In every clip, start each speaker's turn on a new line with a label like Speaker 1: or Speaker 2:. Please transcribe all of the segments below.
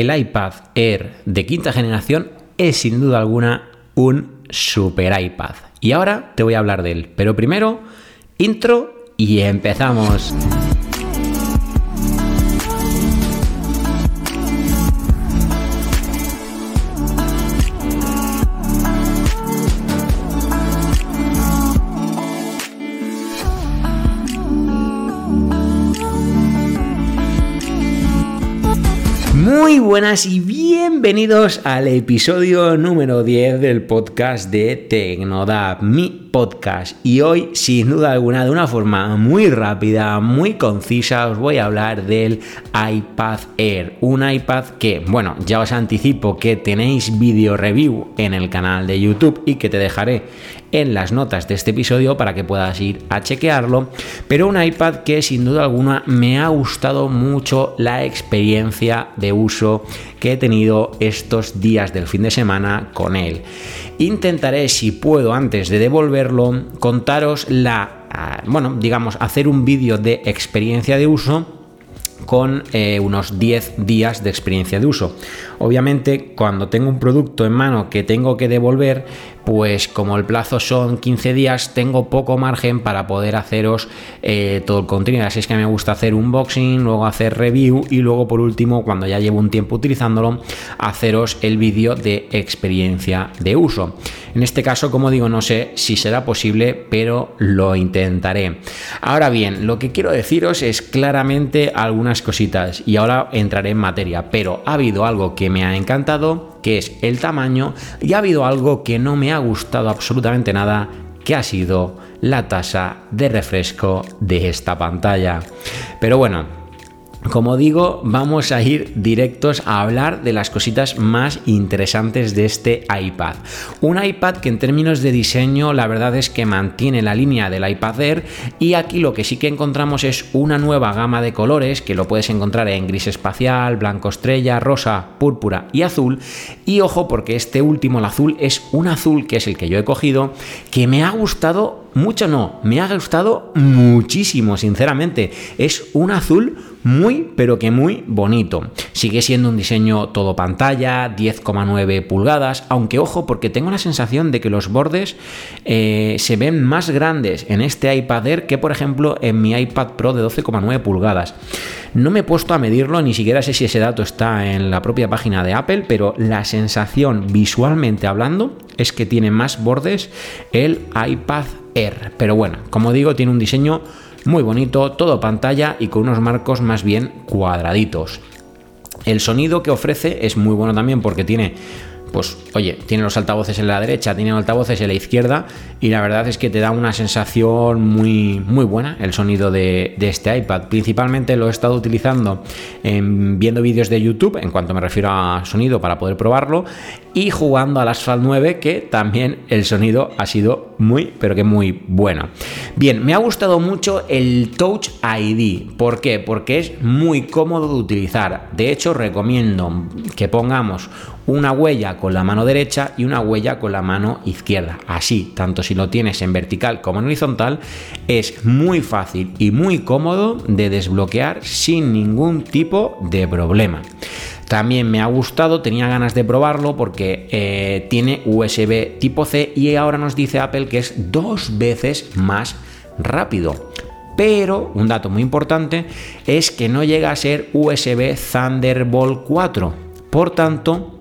Speaker 1: el iPad Air de quinta generación es sin duda alguna un super iPad. Y ahora te voy a hablar de él. Pero primero, intro y empezamos. Muy buenas y bienvenidos al episodio número 10 del podcast de Tecnodap, mi podcast. Y hoy, sin duda alguna, de una forma muy rápida, muy concisa, os voy a hablar del iPad Air. Un iPad que, bueno, ya os anticipo que tenéis vídeo review en el canal de YouTube y que te dejaré en las notas de este episodio para que puedas ir a chequearlo. Pero un iPad que sin duda alguna me ha gustado mucho la experiencia de uso que he tenido estos días del fin de semana con él. Intentaré, si puedo, antes de devolverlo, contaros la, ah, bueno, digamos, hacer un vídeo de experiencia de uso con eh, unos 10 días de experiencia de uso. Obviamente, cuando tengo un producto en mano que tengo que devolver, pues como el plazo son 15 días, tengo poco margen para poder haceros eh, todo el contenido. Así es que me gusta hacer un unboxing, luego hacer review y luego por último, cuando ya llevo un tiempo utilizándolo, haceros el vídeo de experiencia de uso. En este caso, como digo, no sé si será posible, pero lo intentaré. Ahora bien, lo que quiero deciros es claramente algunas cositas y ahora entraré en materia, pero ha habido algo que me ha encantado, que es el tamaño, y ha habido algo que no me ha gustado absolutamente nada, que ha sido la tasa de refresco de esta pantalla. Pero bueno, como digo, vamos a ir directos a hablar de las cositas más interesantes de este iPad. Un iPad que en términos de diseño la verdad es que mantiene la línea del iPad Air y aquí lo que sí que encontramos es una nueva gama de colores que lo puedes encontrar en gris espacial, blanco estrella, rosa, púrpura y azul. Y ojo porque este último, el azul, es un azul que es el que yo he cogido que me ha gustado mucho no, me ha gustado muchísimo, sinceramente. Es un azul muy, pero que muy bonito. Sigue siendo un diseño todo pantalla, 10,9 pulgadas, aunque ojo, porque tengo la sensación de que los bordes eh, se ven más grandes en este iPad Air que, por ejemplo, en mi iPad Pro de 12,9 pulgadas. No me he puesto a medirlo, ni siquiera sé si ese dato está en la propia página de Apple, pero la sensación visualmente hablando es que tiene más bordes el iPad Air. Pero bueno, como digo, tiene un diseño muy bonito, todo pantalla y con unos marcos más bien cuadraditos. El sonido que ofrece es muy bueno también porque tiene pues oye, tiene los altavoces en la derecha, tiene los altavoces en la izquierda y la verdad es que te da una sensación muy, muy buena el sonido de, este iPad. Principalmente lo he estado utilizando en, viendo vídeos de YouTube, en cuanto me refiero a sonido para poder probarlo, y jugando al Asphalt 9, que también el sonido ha sido muy, pero que muy bueno. Bien, me ha gustado mucho el Touch ID. ¿Por qué? Porque es muy cómodo de utilizar. De hecho, recomiendo que pongamos una huella con la mano derecha y una huella con la mano izquierda. Así, tanto si lo tienes en vertical como en horizontal, es muy fácil y muy cómodo de desbloquear sin ningún tipo de problema. También me ha gustado, tenía ganas de probarlo porque eh, tiene USB tipo C y ahora nos dice Apple que es dos veces más rápido. Pero un dato muy importante es que no llega a ser USB Thunderbolt 4. Por tanto,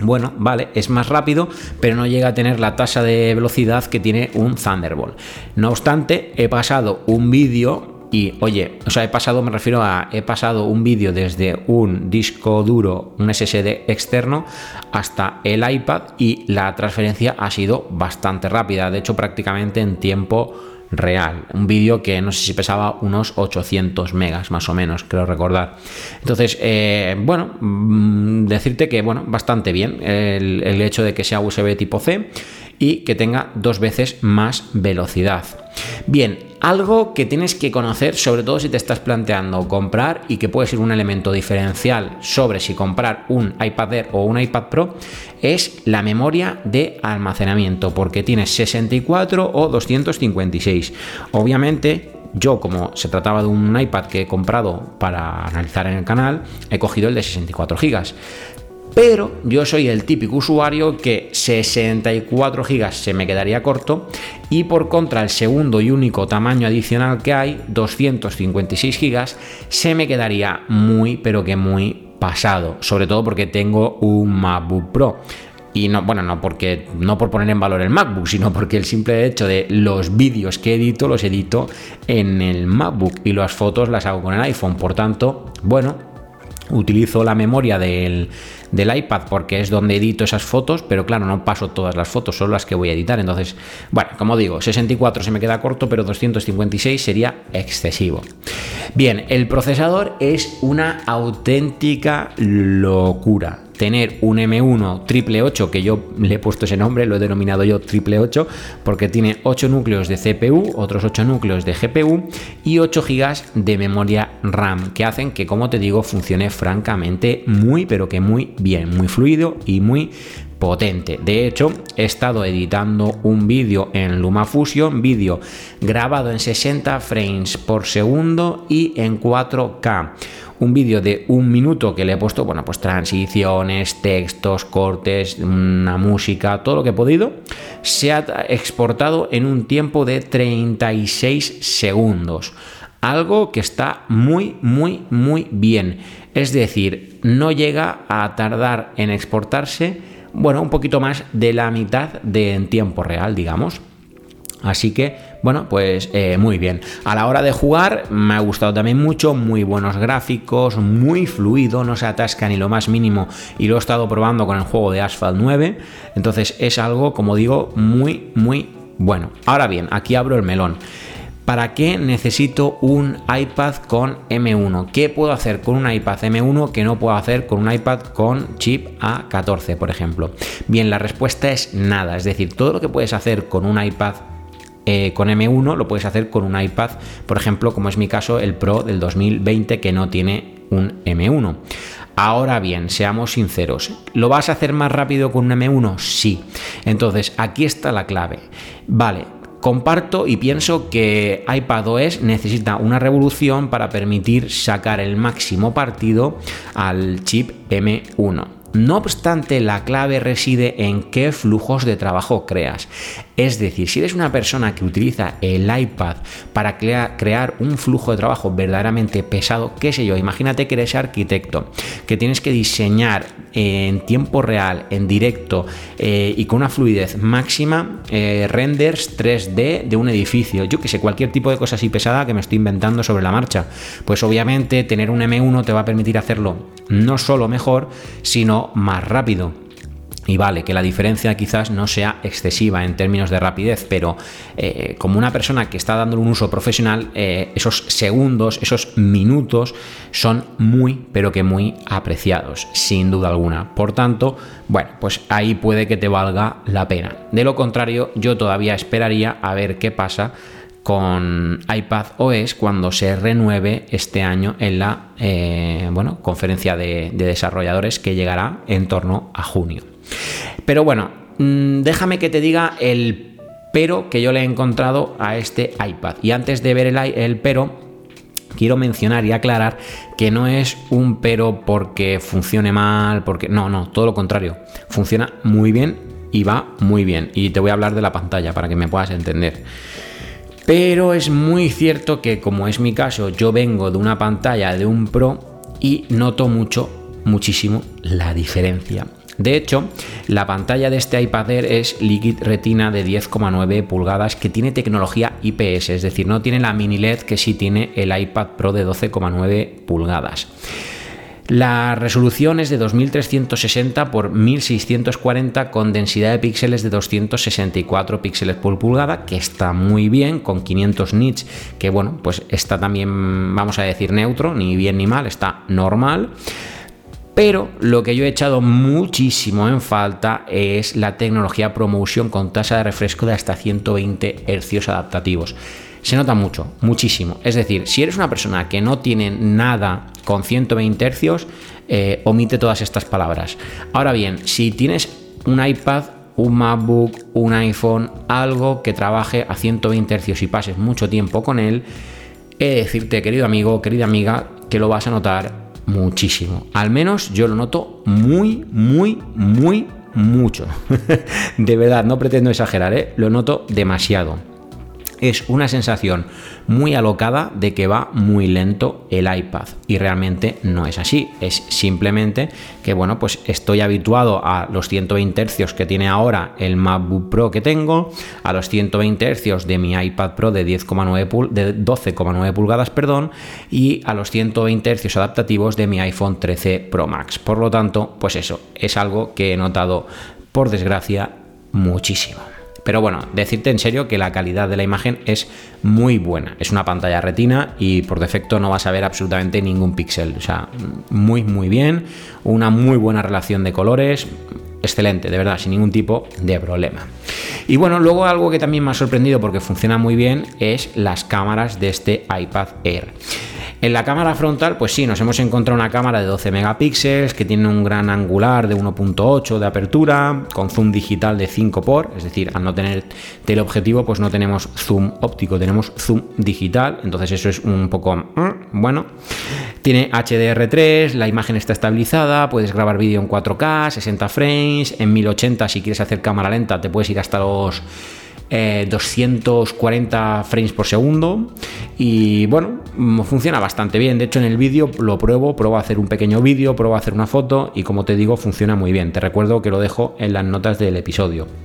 Speaker 1: bueno, vale, es más rápido, pero no llega a tener la tasa de velocidad que tiene un Thunderbolt. No obstante, he pasado un vídeo y oye, o sea, he pasado, me refiero a, he pasado un vídeo desde un disco duro, un SSD externo, hasta el iPad y la transferencia ha sido bastante rápida, de hecho prácticamente en tiempo real. Un vídeo que no sé si pesaba unos 800 megas más o menos, creo recordar. Entonces, eh, bueno, mm, decirte que, bueno, bastante bien el, el hecho de que sea USB tipo C y que tenga dos veces más velocidad. Bien, algo que tienes que conocer, sobre todo si te estás planteando comprar y que puede ser un elemento diferencial sobre si comprar un iPad Air o un iPad Pro, es la memoria de almacenamiento, porque tienes 64 o 256. Obviamente yo, como se trataba de un iPad que he comprado para analizar en el canal, he cogido el de 64 GB. Pero yo soy el típico usuario que 64 GB se me quedaría corto y por contra el segundo y único tamaño adicional que hay, 256 GB, se me quedaría muy pero que muy pasado, sobre todo porque tengo un MacBook Pro. Y no, bueno, no porque no por poner en valor el MacBook, sino porque el simple hecho de los vídeos que edito los edito en el MacBook y las fotos las hago con el iPhone. Por tanto, bueno, utilizo la memoria del, del iPad porque es donde edito esas fotos, pero claro, no paso todas las fotos, son las que voy a editar. Entonces, bueno, como digo, 64 se me queda corto, pero 256 sería excesivo. Bien, el procesador es una auténtica locura tener un M1 triple 8, que yo le he puesto ese nombre, lo he denominado yo triple 8, porque tiene 8 núcleos de CPU, otros 8 núcleos de GPU y 8 GB de memoria RAM, que hacen que, como te digo, funcione francamente muy, pero que muy bien, muy fluido y muy potente. De hecho, he estado editando un vídeo en LumaFusion, vídeo grabado en 60 frames por segundo y en 4K un vídeo de un minuto que le he puesto, bueno, pues transiciones, textos, cortes, una música, todo lo que he podido, se ha exportado en un tiempo de 36 segundos. Algo que está muy, muy, muy bien. Es decir, no llega a tardar en exportarse, bueno, un poquito más de la mitad de en tiempo real, digamos. Así que, bueno, pues eh, muy bien. A la hora de jugar me ha gustado también mucho, muy buenos gráficos, muy fluido, no se atasca ni lo más mínimo y lo he estado probando con el juego de Asphalt 9. Entonces es algo, como digo, muy, muy bueno. Ahora bien, aquí abro el melón. ¿Para qué necesito un iPad con M1? ¿Qué puedo hacer con un iPad M1 que no puedo hacer con un iPad con chip A14, por ejemplo? Bien, la respuesta es nada. Es decir, todo lo que puedes hacer con un iPad eh, con M1 lo puedes hacer con un iPad, por ejemplo, como es mi caso, el Pro del 2020 que no tiene un M1. Ahora bien, seamos sinceros, ¿lo vas a hacer más rápido con un M1? Sí. Entonces, aquí está la clave. Vale, comparto y pienso que iPadOS necesita una revolución para permitir sacar el máximo partido al chip M1. No obstante, la clave reside en qué flujos de trabajo creas. Es decir, si eres una persona que utiliza el iPad para crear un flujo de trabajo verdaderamente pesado, qué sé yo, imagínate que eres arquitecto, que tienes que diseñar en tiempo real, en directo eh, y con una fluidez máxima eh, renders 3D de un edificio, yo que sé, cualquier tipo de cosa así pesada que me estoy inventando sobre la marcha. Pues obviamente tener un M1 te va a permitir hacerlo no solo mejor, sino más rápido. Y vale, que la diferencia quizás no sea excesiva en términos de rapidez, pero eh, como una persona que está dando un uso profesional, eh, esos segundos, esos minutos son muy, pero que muy apreciados, sin duda alguna. Por tanto, bueno, pues ahí puede que te valga la pena. De lo contrario, yo todavía esperaría a ver qué pasa con iPad OS cuando se renueve este año en la eh, bueno, conferencia de desarrolladores que llegará en torno a junio. Pero bueno, mm, déjame que te diga el pero que yo le he encontrado a este iPad. Y antes de ver el, pero, quiero mencionar y aclarar que no es un pero porque funcione mal, porque no, no, todo lo contrario. Funciona muy bien y va muy bien. Y te voy a hablar de la pantalla para que me puedas entender. Pero es muy cierto que como es mi caso, yo vengo de una pantalla de un Pro y noto mucho, muchísimo la diferencia. De hecho, la pantalla de este iPad Air es Liquid Retina de 10,9 pulgadas que tiene tecnología IPS, es decir, no tiene la mini LED que sí tiene el iPad Pro de 12,9 pulgadas. La resolución es de 2360 por 1640 con densidad de píxeles de 264 píxeles por pulgada, que está muy bien, con 500 nits, que bueno, pues está también, vamos a decir, neutro, ni bien ni mal, está normal. Pero lo que yo he echado muchísimo en falta es la tecnología ProMotion con tasa de refresco de hasta 120 Hz adaptativos. Se nota mucho, muchísimo. Es decir, si eres una persona que no tiene nada con 120 Hz, eh, omite todas estas palabras. Ahora bien, si tienes un iPad, un MacBook, un iPhone, algo que trabaje a 120 Hz y pases mucho tiempo con él, he de decirte, querido amigo, querida amiga, que lo vas a notar muchísimo. Al menos yo lo noto muy, muy, muy, mucho. de verdad, no pretendo exagerar, ¿eh? lo noto demasiado es una sensación muy alocada de que va muy lento el iPad y realmente no es así, es simplemente que bueno, pues estoy habituado a los 120 Hz que tiene ahora el MacBook Pro que tengo, a los 120 Hz de mi iPad Pro de 10,9 de 12,9 pulgadas, perdón, y a los 120 Hz adaptativos de mi iPhone 13 Pro Max. Por lo tanto, pues eso es algo que he notado por desgracia muchísimo. Pero bueno, decirte en serio que la calidad de la imagen es muy buena. Es una pantalla retina y por defecto no vas a ver absolutamente ningún píxel. O sea, muy, muy bien. Una muy buena relación de colores. Excelente, de verdad, sin ningún tipo de problema. Y bueno, luego algo que también me ha sorprendido porque funciona muy bien es las cámaras de este iPad Air. En la cámara frontal, pues sí, nos hemos encontrado una cámara de 12 megapíxeles que tiene un gran angular de 1.8 de apertura, con zoom digital de 5 por, es decir, al no tener teleobjetivo, pues no tenemos zoom óptico, tenemos zoom digital, entonces eso es un poco mm, bueno. Tiene HDR3, la imagen está estabilizada, puedes grabar vídeo en 4K, 60 frames, en 1080 si quieres hacer cámara lenta te puedes ir hasta los 240 eh, frames por segundo y bueno, mm, funciona bastante bien. De hecho, en el vídeo lo pruebo, pruebo a hacer un pequeño vídeo, pruebo a hacer una foto y como te digo, funciona muy bien. Te recuerdo que lo dejo en las notas del episodio.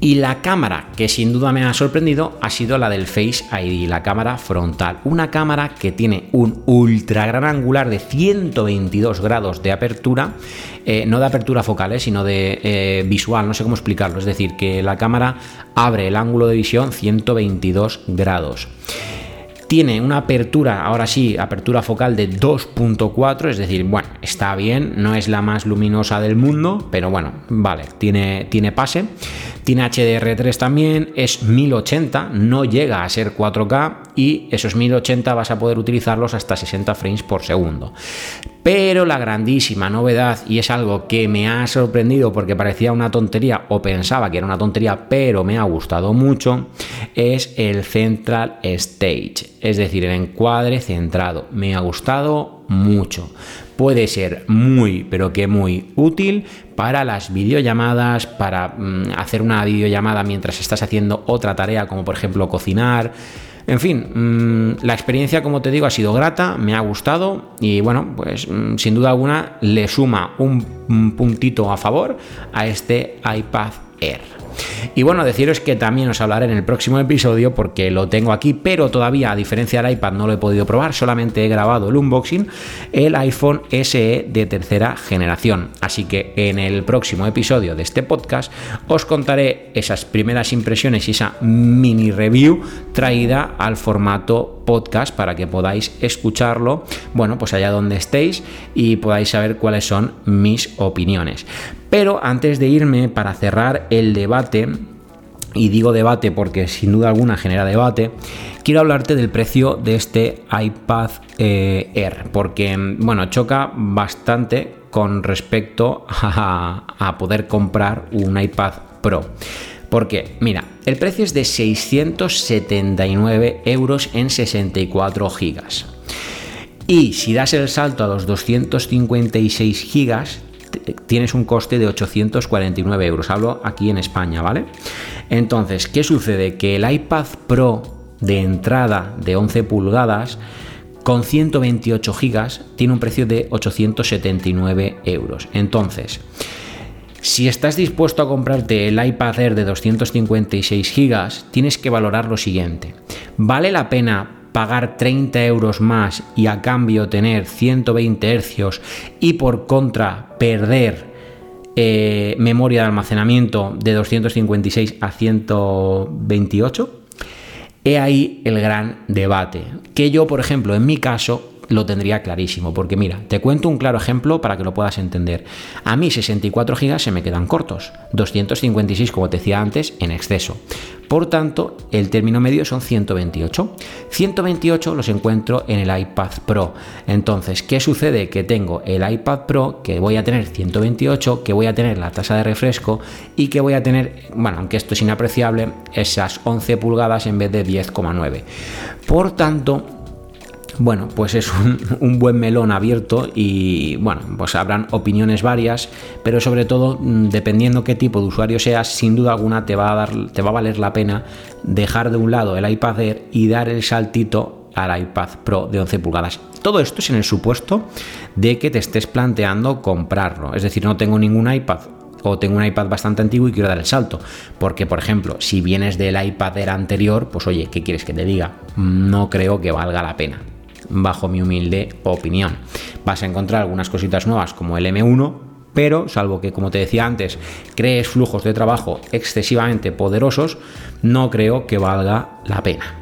Speaker 1: Y la cámara que sin duda me ha sorprendido ha sido la del Face ID, la cámara frontal. Una cámara que tiene un ultra gran angular de 122 grados de apertura, eh, no de apertura focal, eh, sino de eh, visual, no sé cómo explicarlo. Es decir, que la cámara abre el ángulo de visión 122 grados. Tiene una apertura, ahora sí, apertura focal de 2.4, es decir, bueno, está bien, no es la más luminosa del mundo, pero bueno, vale, tiene, tiene pase. Tiene HDR3 también, es 1080, no llega a ser 4K y esos 1080 vas a poder utilizarlos hasta 60 frames por segundo. Pero la grandísima novedad, y es algo que me ha sorprendido porque parecía una tontería o pensaba que era una tontería, pero me ha gustado mucho, es el Central Stage, es decir, el encuadre centrado. Me ha gustado mucho puede ser muy, pero que muy útil para las videollamadas, para mm, hacer una videollamada mientras estás haciendo otra tarea, como por ejemplo cocinar. En fin, mm, la experiencia, como te digo, ha sido grata, me ha gustado y bueno, pues mm, sin duda alguna le suma un puntito a favor a este iPad Air. Y bueno, deciros que también os hablaré en el próximo episodio porque lo tengo aquí, pero todavía a diferencia del iPad no lo he podido probar, solamente he grabado el unboxing, el iPhone SE de tercera generación. Así que en el próximo episodio de este podcast os contaré esas primeras impresiones y esa mini review traída al formato podcast para que podáis escucharlo, bueno, pues allá donde estéis y podáis saber cuáles son mis opiniones. Pero antes de irme, para cerrar el debate, y digo debate porque sin duda alguna genera debate, quiero hablarte del precio de este iPad eh, Air, porque bueno, choca bastante con respecto a, a poder comprar un iPad Pro. Porque, mira, el precio es de 679 euros en 64 gigas. Y si das el salto a los 256 gigas, tienes un coste de 849 euros. Hablo aquí en España, ¿vale? Entonces, ¿qué sucede? Que el iPad Pro de entrada de 11 pulgadas con 128 gigas tiene un precio de 879 euros. Entonces, si estás dispuesto a comprarte el iPad Air de 256 gigas, tienes que valorar lo siguiente. ¿Vale la pena pagar 30 euros más y a cambio tener 120 hercios y por contra perder eh, memoria de almacenamiento de 256 a 128? He ahí el gran debate. Que yo, por ejemplo, en mi caso, lo tendría clarísimo, porque mira, te cuento un claro ejemplo para que lo puedas entender. A mí 64 GB se me quedan cortos, 256 como te decía antes en exceso. Por tanto, el término medio son 128. 128 los encuentro en el iPad Pro. Entonces, ¿qué sucede? Que tengo el iPad Pro, que voy a tener 128, que voy a tener la tasa de refresco y que voy a tener, bueno, aunque esto es inapreciable, esas 11 pulgadas en vez de 10,9. Por tanto, bueno, pues es un, buen melón abierto y bueno, pues habrán opiniones varias, pero sobre todo, mm, dependiendo qué tipo de usuario seas, sin duda alguna te va a, dar, te va a valer la pena dejar de un lado el iPad Air y dar el saltito al iPad Pro de 11 pulgadas. Todo esto es en el supuesto de que te estés planteando comprarlo. Es decir, no tengo ningún iPad o tengo un iPad bastante antiguo y quiero dar el salto. Porque, por ejemplo, si vienes del iPad Air anterior, pues oye, ¿qué quieres que te diga? No creo que valga la pena bajo mi humilde opinión. Vas a encontrar algunas cositas nuevas como el M1, pero salvo que, como te decía antes, crees flujos de trabajo excesivamente poderosos, no creo que valga la pena.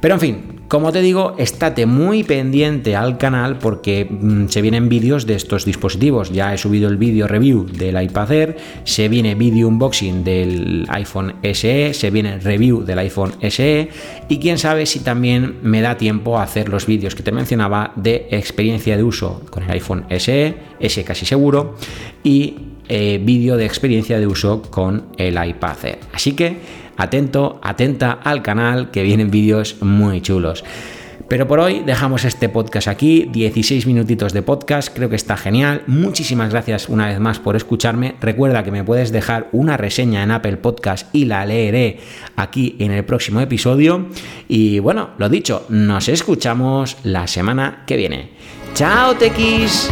Speaker 1: Pero en fin, como te digo, estate muy pendiente al canal porque mm, se vienen vídeos de estos dispositivos. Ya he subido el vídeo review del iPad Air, se viene vídeo unboxing del iPhone SE, se viene review del iPhone SE y quién sabe si también me da tiempo a hacer los vídeos que te mencionaba de experiencia de uso con el iPhone SE, ese casi seguro, y eh, vídeo de experiencia de uso con el iPad Air. Así que atento, atenta al canal que vienen vídeos muy chulos. Pero por hoy dejamos este podcast aquí, 16 minutitos de podcast, creo que está genial. Muchísimas gracias una vez más por escucharme. Recuerda que me puedes dejar una reseña en Apple Podcast y la leeré aquí en el próximo episodio. Y bueno, lo dicho, nos escuchamos la semana que viene. ¡Chao, Tequis!